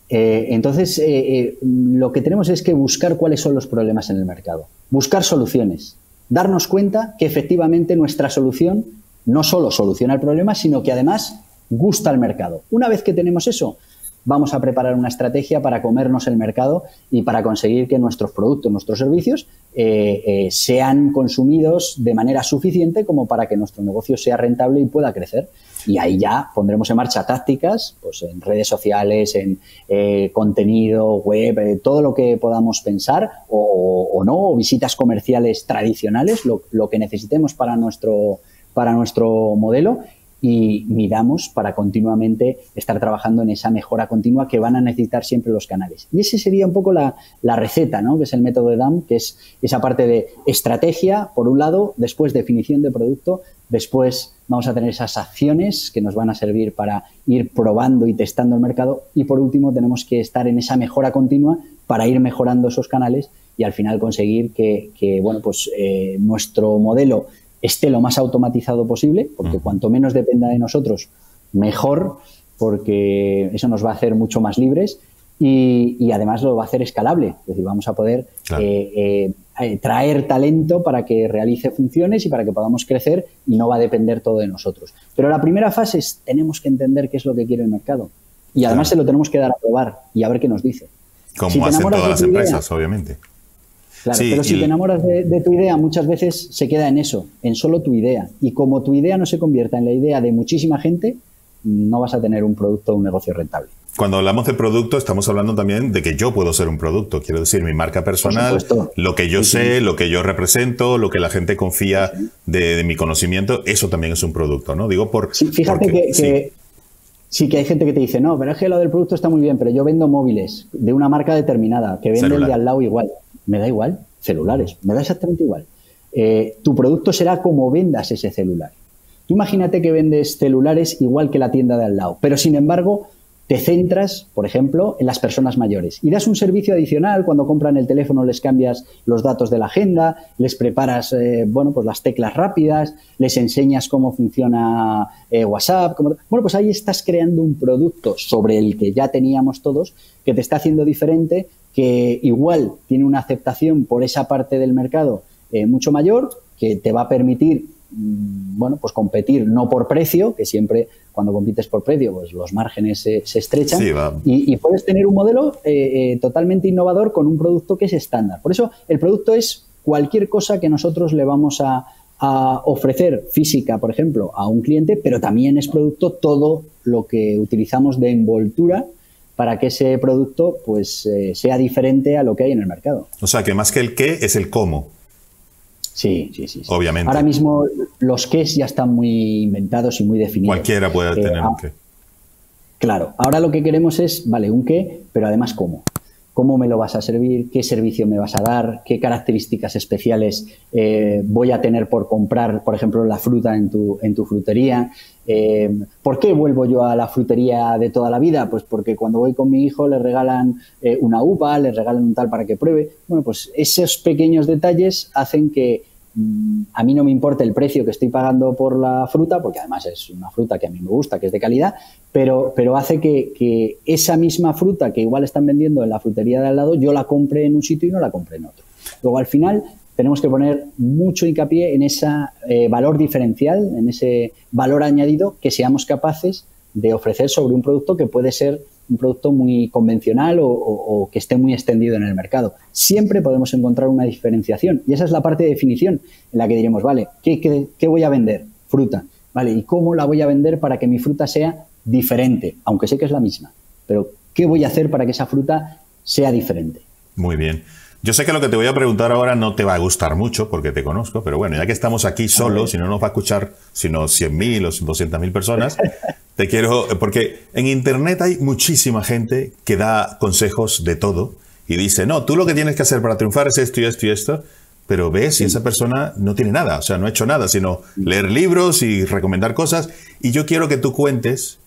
Eh, entonces, eh, lo que tenemos es que buscar cuáles son los problemas en el mercado, buscar soluciones, darnos cuenta que efectivamente nuestra solución no solo soluciona el problema, sino que además gusta al mercado. Una vez que tenemos eso, vamos a preparar una estrategia para comernos el mercado y para conseguir que nuestros productos, nuestros servicios eh, eh, sean consumidos de manera suficiente como para que nuestro negocio sea rentable y pueda crecer. Y ahí ya pondremos en marcha tácticas, pues en redes sociales, en eh, contenido web, todo lo que podamos pensar o, no, o visitas comerciales tradicionales, lo, lo que necesitemos para nuestro para nuestro modelo y midamos para continuamente estar trabajando en esa mejora continua que van a necesitar siempre los canales. Y ese sería un poco la, receta, ¿no? que es el método de DAM, que es esa parte de estrategia, por un lado, después definición de producto, después vamos a tener esas acciones que nos van a servir para ir probando y testando el mercado y por último tenemos que estar en esa mejora continua para ir mejorando esos canales y al final conseguir que, bueno, pues, eh, nuestro modelo esté lo más automatizado posible, porque cuanto menos dependa de nosotros, mejor, porque eso nos va a hacer mucho más libres y, además lo va a hacer escalable. Es decir, vamos a poder eh, eh, eh, traer talento para que realice funciones y para que podamos crecer y no va a depender todo de nosotros. Pero la primera fase es tenemos que entender qué es lo que quiere el mercado y además se lo tenemos que dar a probar y a ver qué nos dice. Como hacen todas las empresas, obviamente. Claro, pero si te enamoras de, tu idea, muchas veces se queda en eso, en solo tu idea. Y como tu idea no se convierta en la idea de muchísima gente, no vas a tener un producto o un negocio rentable. Cuando hablamos de producto, estamos hablando también de que yo puedo ser un producto. Quiero decir, mi marca personal, lo que yo sé, lo que yo represento, lo que la gente confía de, mi conocimiento, eso también es un producto, ¿no? Digo por. fíjate que, sí. que hay gente que te dice, no, pero es que lo del producto está muy bien, pero yo vendo móviles de una marca determinada, que vende el de al lado igual me da igual, celulares, me da exactamente igual. eh, tu producto será como vendas ese celular. imagínate que vendes celulares igual que la tienda de al lado, pero sin embargo te centras, por ejemplo, en las personas mayores y das un servicio adicional cuando compran el teléfono, les cambias los datos de la agenda, les preparas, eh, bueno, pues las teclas rápidas, les enseñas cómo funciona eh, WhatsApp. bueno, pues ahí estás creando un producto sobre el que ya teníamos todos que te está haciendo diferente, que igual tiene una aceptación por esa parte del mercado eh, mucho mayor, que te va a permitir bueno, pues competir no por precio, que siempre cuando compites por precio, pues los márgenes se, estrechan y, puedes tener un modelo eh, eh, totalmente innovador con un producto que es estándar. Por eso el producto es cualquier cosa que nosotros le vamos a, ofrecer física, por ejemplo, a un cliente, pero también es producto todo lo que utilizamos de envoltura para que ese producto pues eh, sea diferente a lo que hay en el mercado. O sea, que más que el qué es el cómo. Sí, sí, sí, Obviamente. Ahora mismo los qués ya están muy inventados y muy definidos. Cualquiera puede eh, tener un qué. Claro, ahora lo que queremos es, vale, un qué, pero además cómo. ¿Cómo me lo vas a servir? ¿Qué servicio me vas a dar? ¿Qué características especiales eh, voy a tener por comprar, por ejemplo, la fruta en tu, en tu frutería? Eh, ¿Por qué vuelvo yo a la frutería de toda la vida? Pues porque cuando voy con mi hijo le regalan una uva, le regalan un tal para que pruebe. Bueno, pues esos pequeños detalles hacen que a mí no me importa el precio que estoy pagando por la fruta, porque además es una fruta que a mí me gusta, que es de calidad, pero, pero hace que, esa misma fruta que igual están vendiendo en la frutería de al lado, yo la compre en un sitio y no la compre en otro. Luego, al final, tenemos que poner mucho hincapié en ese eh, valor diferencial, en ese valor añadido que seamos capaces de ofrecer sobre un producto que puede ser un producto muy convencional o, que esté muy extendido en el mercado. Siempre podemos encontrar una diferenciación y esa es la parte de definición en la que diremos, vale, ¿qué, qué voy a vender? Fruta. ¿Vale? ¿Y cómo la voy a vender para que mi fruta sea diferente? Aunque sé que es la misma. Pero, ¿qué voy a hacer para que esa fruta sea diferente? Muy bien. Yo sé que lo que te voy a preguntar ahora no te va a gustar mucho porque te conozco, pero bueno, ya que estamos aquí solos, si no nos va a escuchar sino 100.000 o 200.000 personas, te quiero, porque en Internet hay muchísima gente que da consejos de todo y dice, no, tú lo que tienes que hacer para triunfar es esto y esto y esto, pero ves si esa persona no tiene nada, o sea, no ha hecho nada, sino leer libros y recomendar cosas. Y yo quiero que tú cuentes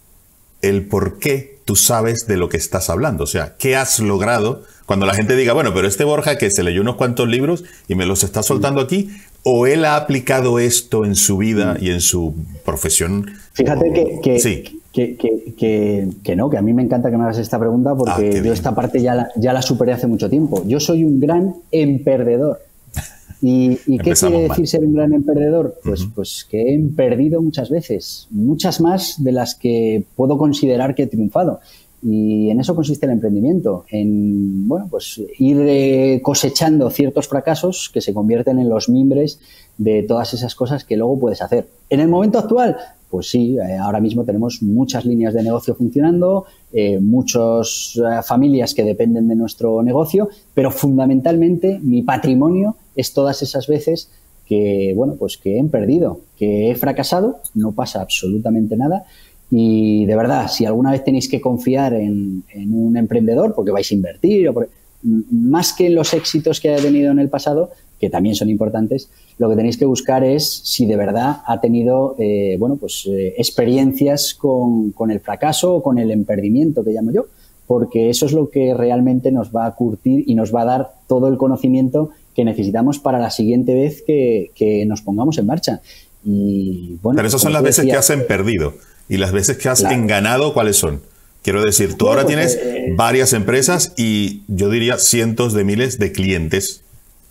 el por qué tú sabes de lo que estás hablando, o sea, qué has logrado cuando la gente diga, bueno, pero este Borja que se leyó unos cuantos libros y me los está soltando aquí, o él ha aplicado esto en su vida y en su profesión. Fíjate que, que, no, que a mí me encanta que me hagas esta pregunta porque ah, yo esta parte ya la, ya la superé hace mucho tiempo. Yo soy un gran emperdedor. ¿Y, qué quiere decir ser un gran emperdedor? Pues, pues que he perdido muchas veces, muchas más de las que puedo considerar que he triunfado. Y en eso consiste el emprendimiento, en bueno, pues ir eh, cosechando ciertos fracasos que se convierten en los mimbres de todas esas cosas que luego puedes hacer. En el momento actual, pues sí, eh, ahora mismo tenemos muchas líneas de negocio funcionando, eh, muchas familias que dependen de nuestro negocio, pero fundamentalmente mi patrimonio es todas esas veces que, bueno, pues que he perdido, que he fracasado, no pasa absolutamente nada, y de verdad, si alguna vez tenéis que confiar en, un emprendedor, porque vais a invertir, o más que en los éxitos que ha tenido en el pasado, que también son importantes, lo que tenéis que buscar es si de verdad ha tenido eh, bueno, pues, eh, experiencias con, con, el fracaso o con el emperdimiento, que llamo yo, porque eso es lo que realmente nos va a curtir y nos va a dar todo el conocimiento que necesitamos para la siguiente vez que, que nos pongamos en marcha. Y, bueno, Pero esas son las veces que hacen perdido. Y las veces que has enganado, ¿cuáles son? Quiero decir, tú ahora pues, tienes eh, varias empresas y yo diría cientos de miles de clientes.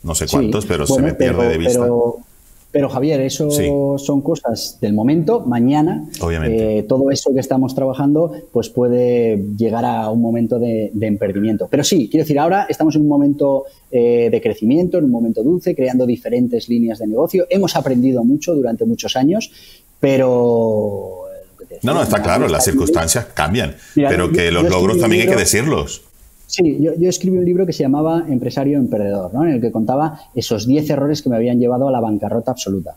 No sé cuántos, pero se me pierde de vista. Pero, Javier, eso son cosas del momento. Mañana, eh, todo eso que estamos trabajando, pues puede llegar a un momento de, de emperdimiento. Pero sí, quiero decir, ahora estamos en un momento eh, de crecimiento, en un momento dulce, creando diferentes líneas de negocio. Hemos aprendido mucho durante muchos años, pero no, no, está claro, las circunstancias cambian, pero que los logros también hay que decirlos. Sí, yo, escribí un libro que se llamaba Empresario Emprendedor, ¿no? en el que contaba esos 10 errores que me habían llevado a la bancarrota absoluta.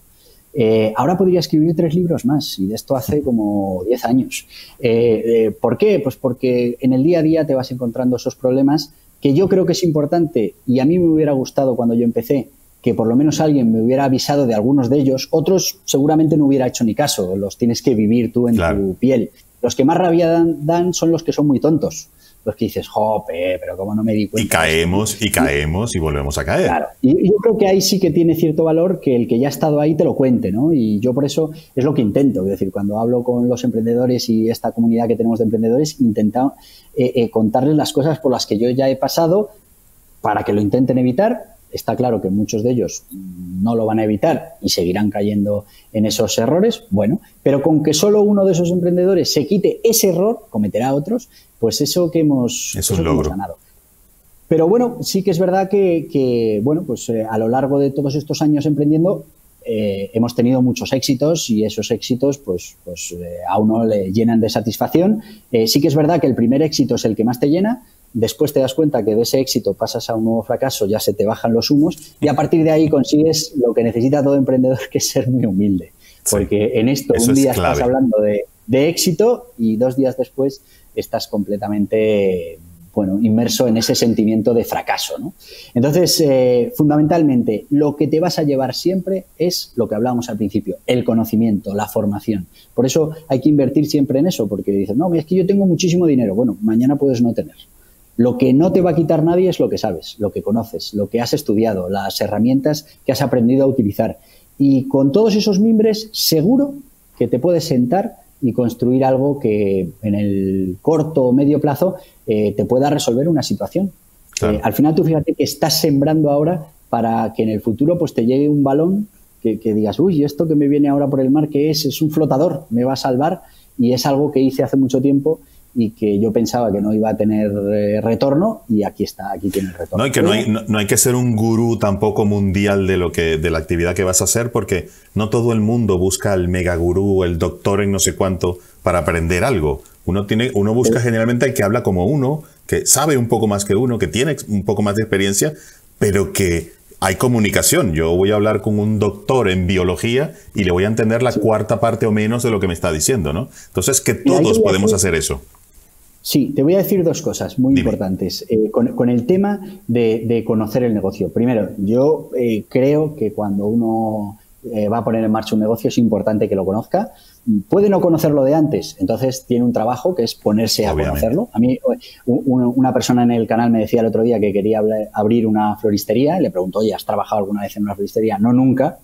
Eh, ahora podría escribir tres libros más, y de esto hace como 10 años. Eh, eh, ¿Por qué? Pues porque en el día a día te vas encontrando esos problemas que yo creo que es importante, y a mí me hubiera gustado cuando yo empecé que por lo menos alguien me hubiera avisado de algunos de ellos, otros seguramente no hubiera hecho ni caso, los tienes que vivir tú en tu piel. Los que más rabia dan, son los que son muy tontos los que dices, jope, pero cómo no me di cuenta. Y caemos, y caemos, y volvemos a caer. Claro, y yo creo que ahí sí que tiene cierto valor que el que ya ha estado ahí te lo cuente, ¿no? Y yo por eso es lo que intento, es decir, cuando hablo con los emprendedores y esta comunidad que tenemos de emprendedores, intento eh, eh, contarles las cosas por las que yo ya he pasado para que lo intenten evitar está claro que muchos de ellos no lo van a evitar y seguirán cayendo en esos errores, bueno, pero con que solo uno de esos emprendedores se quite ese error, cometerá otros, pues eso que hemos, ganado. Pero bueno, sí que es verdad que, bueno, pues eh, a lo largo de todos estos años emprendiendo eh, hemos tenido muchos éxitos y esos éxitos pues, pues eh, a uno le llenan de satisfacción. sí que es verdad que el primer éxito es el que más te llena, después te das cuenta que de ese éxito pasas a un nuevo fracaso, ya se te bajan los humos y a partir de ahí consigues lo que necesita todo emprendedor, que es ser muy humilde. Porque en esto un día estás hablando de, éxito y dos días después estás completamente bueno, inmerso en ese sentimiento de fracaso. Entonces, eh, fundamentalmente, lo que te vas a llevar siempre es lo que hablábamos al principio, el conocimiento, la formación. Por eso hay que invertir siempre en eso, porque dices, no, es que yo tengo muchísimo dinero. Bueno, mañana puedes no tener. Lo que no te va a quitar nadie es lo que sabes, lo que conoces, lo que has estudiado, las herramientas que has aprendido a utilizar. Y con todos esos mimbres, seguro que te puedes sentar y construir algo que en el corto o medio plazo eh, te pueda resolver una situación. Eh, al final tú fíjate que estás sembrando ahora para que en el futuro pues te llegue un balón que, que, digas, uy, esto que me viene ahora por el mar, que es? Es un flotador, me va a salvar y es algo que hice hace mucho tiempo y que yo pensaba que no iba a tener eh, retorno y aquí está, aquí tiene el retorno. No, y que no hay, no, hay, que ser un gurú tampoco mundial de lo que de la actividad que vas a hacer porque no todo el mundo busca el mega gurú, el doctor en no sé cuánto para aprender algo. Uno tiene uno busca generalmente al que habla como uno, que sabe un poco más que uno, que tiene un poco más de experiencia, pero que hay comunicación. Yo voy a hablar con un doctor en biología y le voy a entender la cuarta parte o menos de lo que me está diciendo, ¿no? Entonces, que todos podemos hacer eso. Sí, te voy a decir dos cosas muy importantes. Eh, con, el tema de, conocer el negocio. Primero, yo eh, creo que cuando uno eh, va a poner en marcha un negocio es importante que lo conozca. Puede no conocerlo de antes, entonces tiene un trabajo que es ponerse a conocerlo. A mí, una persona en el canal me decía el otro día que quería abrir una floristería. Le preguntó, oye, ¿has trabajado alguna vez en una floristería? No, nunca.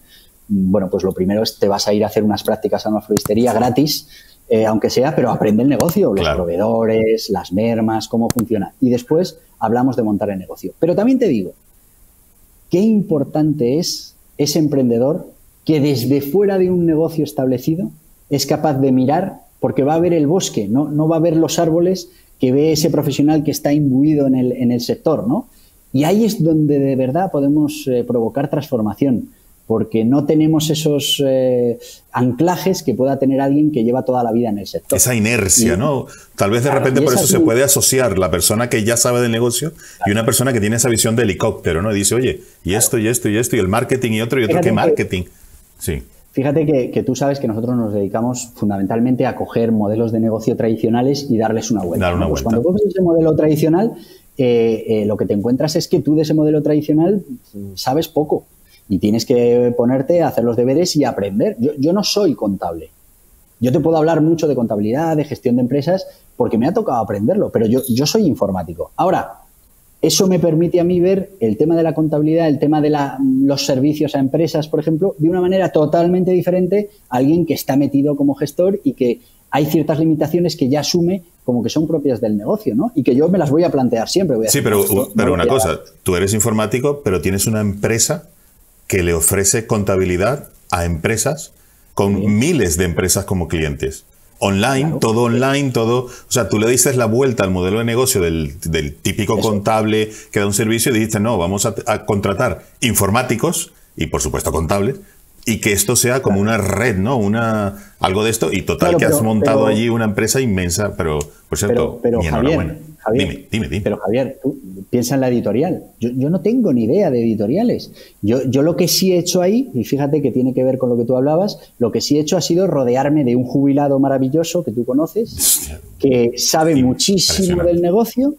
Bueno, pues lo primero es te vas a ir a hacer unas prácticas a una floristería gratis eh, aunque sea, pero aprende el negocio, los proveedores, las mermas, cómo funciona. Y después hablamos de montar el negocio. Pero también te digo, qué importante es ese emprendedor que desde fuera de un negocio establecido es capaz de mirar, porque va a ver el bosque, no, no va a ver los árboles que ve ese profesional que está imbuido en el, en el sector, ¿no? Y ahí es donde de verdad podemos eh, provocar transformación porque no tenemos esos eh, anclajes que pueda tener alguien que lleva toda la vida en el sector. Esa inercia, ¿no? Tal vez de repente por eso se puede asociar la persona que ya sabe del negocio y una persona que tiene esa visión de helicóptero, ¿no? Y dice, oye, y esto, y esto, y esto, y el marketing, y otro, y otro, ¿qué marketing? sí. Fíjate que, tú sabes que nosotros nos dedicamos fundamentalmente a coger modelos de negocio tradicionales y darles una vuelta. Pues cuando coges ese modelo tradicional, eh, eh, lo que te encuentras es que tú de ese modelo tradicional mm, sabes poco y tienes que ponerte a hacer los deberes y aprender. Yo, no soy contable. Yo te puedo hablar mucho de contabilidad, de gestión de empresas, porque me ha tocado aprenderlo, pero yo, yo soy informático. Ahora, eso me permite a mí ver el tema de la contabilidad, el tema de los servicios a empresas, por ejemplo, de una manera totalmente diferente a alguien que está metido como gestor y que hay ciertas limitaciones que ya asume como que son propias del negocio, ¿no? Y que yo me las voy a plantear siempre. sí, pero, pero una cosa, tú eres informático, pero tienes una empresa que le ofrece contabilidad a empresas con miles de empresas como clientes. Online, todo online, todo. O sea, tú le dices la vuelta al modelo de negocio del, típico contable que da un servicio y dices, no, vamos a, contratar informáticos y por supuesto contables y que esto sea como una red, ¿no? Una algo de esto y total que has montado allí una empresa inmensa, pero por cierto, pero, dime, dime, dime. Pero Javier, tú piensa en la editorial. Yo, no tengo ni idea de editoriales. Yo, yo lo que sí he hecho ahí, y fíjate que tiene que ver con lo que tú hablabas, lo que sí he hecho ha sido rodearme de un jubilado maravilloso que tú conoces, que sabe muchísimo del negocio,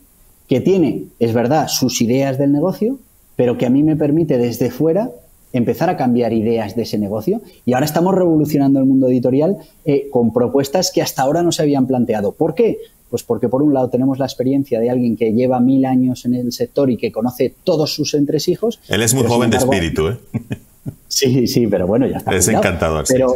que tiene, es verdad, sus ideas del negocio, pero que a mí me permite desde fuera empezar a cambiar ideas de ese negocio y ahora estamos revolucionando el mundo editorial eh, con propuestas que hasta ahora no se habían planteado. ¿Por qué? Pues porque por un lado tenemos la experiencia de alguien que lleva mil años en el sector y que conoce todos sus entresijos. Él es muy joven de espíritu, ¿eh? Sí, sí, pero bueno, ya está. Es encantador. Pero,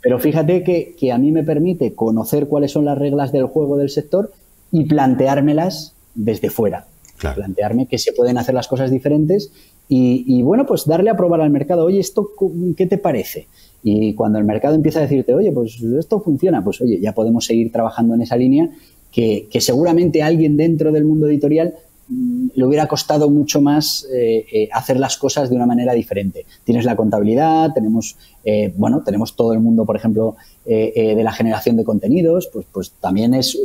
pero fíjate que, que, a mí me permite conocer cuáles son las reglas del juego del sector y planteármelas desde fuera. Plantearme que se pueden hacer las cosas diferentes y, y, bueno, pues darle a probar al mercado, oye, ¿esto qué te parece? Y cuando el mercado empieza a decirte, oye, pues esto funciona, pues oye, ya podemos seguir trabajando en esa línea que, seguramente alguien dentro del mundo editorial Mm, le hubiera costado mucho más eh, eh, hacer las cosas de una manera diferente. Tienes la contabilidad, tenemos, eh, bueno, tenemos todo el mundo, por ejemplo, de la generación de contenidos, pues, pues también es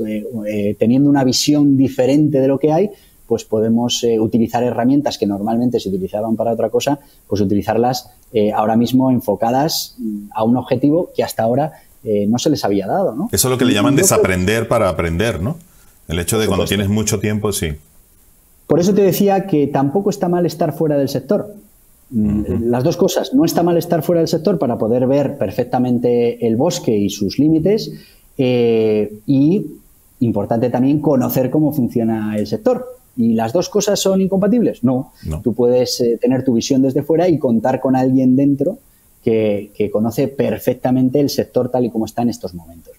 teniendo una visión diferente de lo que hay, pues podemos utilizar herramientas que normalmente se utilizaban para otra cosa, pues utilizarlas ahora mismo enfocadas mm, a un objetivo que hasta ahora no se les había dado. ¿no? Eso es lo que le llaman desaprender para aprender, ¿no? El hecho de cuando tienes mucho tiempo, sí. Por eso te decía que tampoco está mal estar fuera del sector. Mm, las dos cosas. No está mal estar fuera del sector para poder ver perfectamente el bosque y sus límites. Eh, y importante también conocer cómo funciona el sector. ¿Y las dos cosas son incompatibles? No. Tú puedes eh, tener tu visión desde fuera y contar con alguien dentro que, conoce perfectamente el sector tal y como está en estos momentos.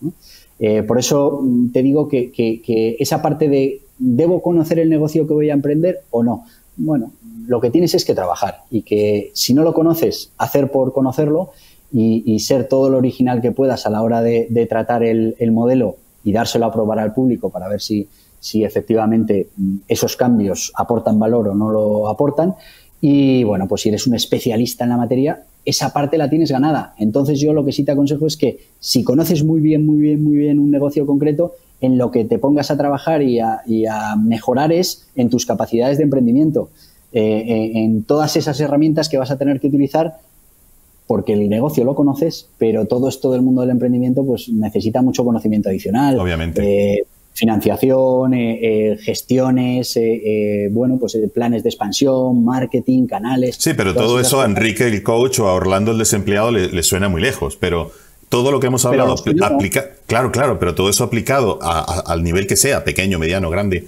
Eh, por eso mm, te digo que esa parte de ¿Debo conocer el negocio que voy a emprender o no? Bueno, lo que tienes es que trabajar y que si no lo conoces, hacer por conocerlo y, ser todo lo original que puedas a la hora de, tratar el, modelo y dárselo a probar al público para ver si, si efectivamente mm, esos cambios aportan valor o no lo aportan. Y bueno, pues si eres un especialista en la materia, esa parte la tienes ganada. Entonces yo lo que sí te aconsejo es que si conoces muy bien, muy bien, muy bien un negocio concreto, en lo que te pongas a trabajar y a, mejorar es en tus capacidades de emprendimiento, eh, eh, en todas esas herramientas que vas a tener que utilizar porque el negocio lo conoces, pero todo esto del mundo del emprendimiento pues necesita mucho conocimiento adicional. Obviamente. Eh, financiación, gestiones, bueno, pues planes de expansión, marketing, canales. Sí, pero todo eso a Enrique el coach o a Orlando el desempleado le suena muy lejos, pero todo lo que hemos hablado aplica, claro, claro, pero todo eso aplicado al nivel que sea, pequeño, mediano, grande,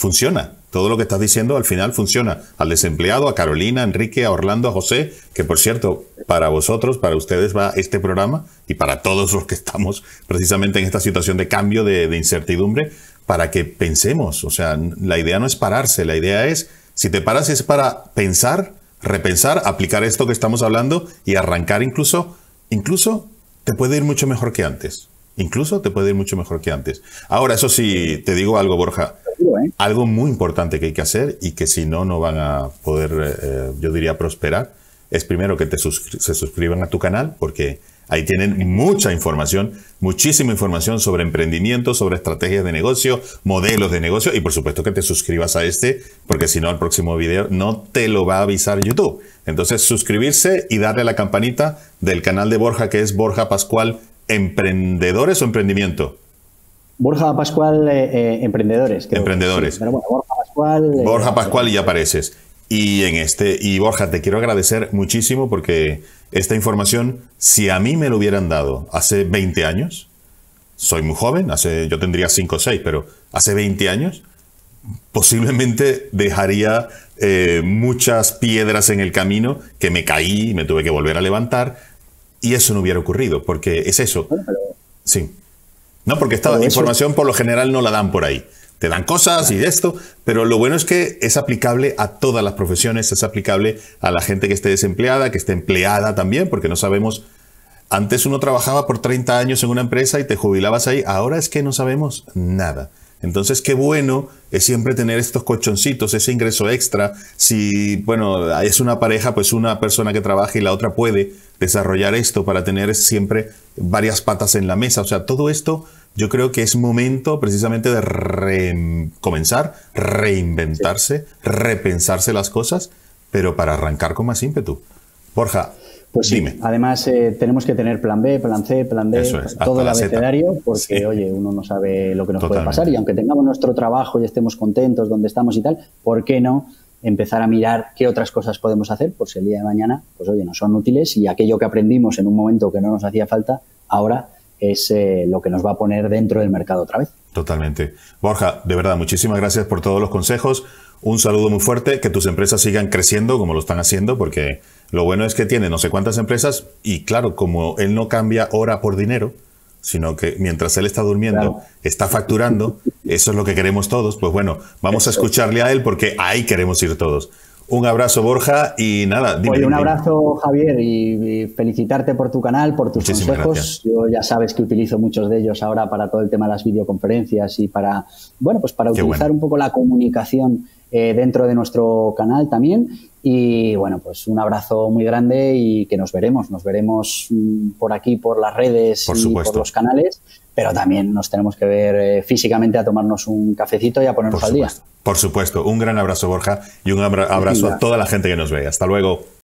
funciona. Todo lo que estás diciendo al final funciona. Al desempleado, a Carolina, a Enrique, a Orlando, a José, que por cierto, para vosotros, para ustedes va este programa y para todos los que estamos precisamente en esta situación de cambio, de, de incertidumbre, para que pensemos. O sea, la idea no es pararse, la idea es, si te paras es para pensar, repensar, aplicar esto que estamos hablando y arrancar incluso, incluso te puede ir mucho mejor que antes. Incluso te puede ir mucho mejor que antes. Ahora, eso sí, te digo algo, Borja. Algo muy importante que hay que hacer y que si no, no van a poder, eh, yo diría, prosperar, es primero que te se suscriban a tu canal, porque ahí tienen mucha información, muchísima información sobre emprendimiento, sobre estrategias de negocio, modelos de negocio y por supuesto que te suscribas a este, porque si no, el próximo video no te lo va a avisar YouTube. Entonces, suscribirse y darle a la campanita del canal de Borja, que es Borja Pascual, Emprendedores o Emprendimiento. Borja Pascual, eh, eh, Emprendedores. Emprendedores. pero bueno, Borja Pascual. Eh, Borja Pascual y ya apareces. Y en este, y Borja, te quiero agradecer muchísimo porque esta información, si a mí me lo hubieran dado hace 20 años, soy muy joven, hace, yo tendría 5 o 6, pero hace 20 años, posiblemente dejaría eh, muchas piedras en el camino que me caí, me tuve que volver a levantar y eso no hubiera ocurrido, porque es eso. Sí. No, porque esta información por lo general no la dan por ahí. Te dan cosas y de esto, pero lo bueno es que es aplicable a todas las profesiones, es aplicable a la gente que esté desempleada, que esté empleada también, porque no sabemos. Antes uno trabajaba por 30 años en una empresa y te jubilabas ahí, ahora es que no sabemos nada. Entonces, qué bueno es siempre tener estos colchoncitos, ese ingreso extra. Si, bueno, es una pareja, pues una persona que trabaja y la otra puede desarrollar esto para tener siempre varias patas en la mesa. O sea, todo esto yo creo que es momento precisamente de comenzar, reinventarse, repensarse las cosas, pero para arrancar con más ímpetu. Borja, pues sí, además eh, tenemos que tener plan B, plan C, plan D, todo el abecedario, porque oye, uno no sabe lo que nos puede pasar y aunque tengamos nuestro trabajo y estemos contentos donde estamos y tal, ¿por qué no empezar a mirar qué otras cosas podemos hacer, por si el día de mañana, pues oye, no son útiles y aquello que aprendimos en un momento que no nos hacía falta, ahora es eh, lo que nos va a poner dentro del mercado otra vez. Totalmente. Borja, de verdad, muchísimas gracias por todos los consejos. Un saludo muy fuerte, que tus empresas sigan creciendo como lo están haciendo, porque lo bueno es que tiene no sé cuántas empresas y claro, como él no cambia hora por dinero, sino que mientras él está durmiendo, está facturando, eso es lo que queremos todos, pues bueno, vamos a escucharle a él porque ahí queremos ir todos. Un abrazo, Borja, y nada. Dime, un abrazo, Javier, y, felicitarte por tu canal, por tus consejos. Yo ya sabes que utilizo muchos de ellos ahora para todo el tema de las videoconferencias y para, bueno, pues para utilizar un poco la comunicación eh, dentro de nuestro canal también. Y bueno, pues un abrazo muy grande y que nos veremos. Nos veremos mm, por aquí, por las redes y por los canales, pero también nos tenemos que ver eh, físicamente a tomarnos un cafecito y a ponernos al día. Por supuesto. Un gran abrazo, Borja, y un abrazo a toda la gente que nos ve. Hasta luego.